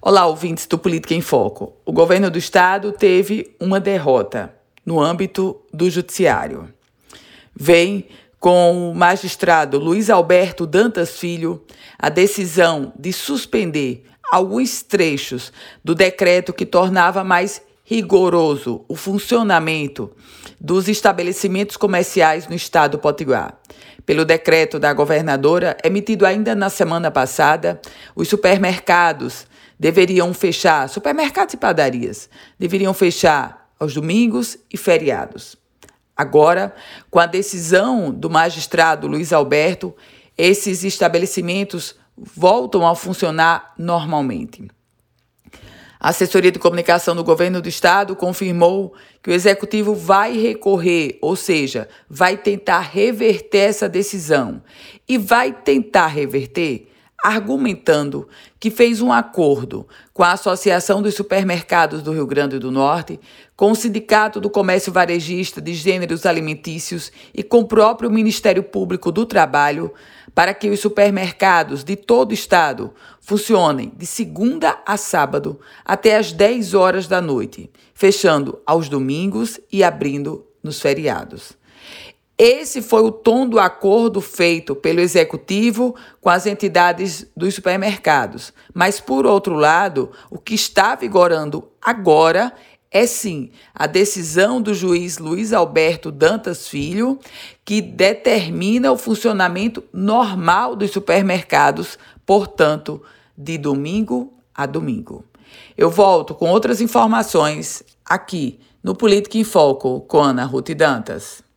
Olá, ouvintes do Política em Foco. O governo do estado teve uma derrota no âmbito do judiciário. Vem com o magistrado Luiz Alberto Dantas Filho a decisão de suspender alguns trechos do decreto que tornava mais rigoroso o funcionamento dos estabelecimentos comerciais no estado do Potiguar. Pelo decreto da governadora, emitido ainda na semana passada, os supermercados deveriam fechar, supermercados e padarias, deveriam fechar aos domingos e feriados. Agora, com a decisão do magistrado Luiz Alberto, esses estabelecimentos voltam a funcionar normalmente. A assessoria de comunicação do governo do estado confirmou que o executivo vai recorrer, ou seja, vai tentar reverter essa decisão. E vai tentar reverter argumentando que fez um acordo com a Associação dos Supermercados do Rio Grande do Norte, com o Sindicato do Comércio Varejista de Gêneros Alimentícios e com o próprio Ministério Público do Trabalho para que os supermercados de todo o estado funcionem de segunda a sábado até às 10 horas da noite, fechando aos domingos e abrindo nos feriados. Esse foi o tom do acordo feito pelo executivo com as entidades dos supermercados. Mas, por outro lado, o que está vigorando agora é sim a decisão do juiz Luiz Alberto Dantas Filho, que determina o funcionamento normal dos supermercados, portanto, de domingo a domingo. Eu volto com outras informações aqui no Política em Foco com Ana Ruth Dantas.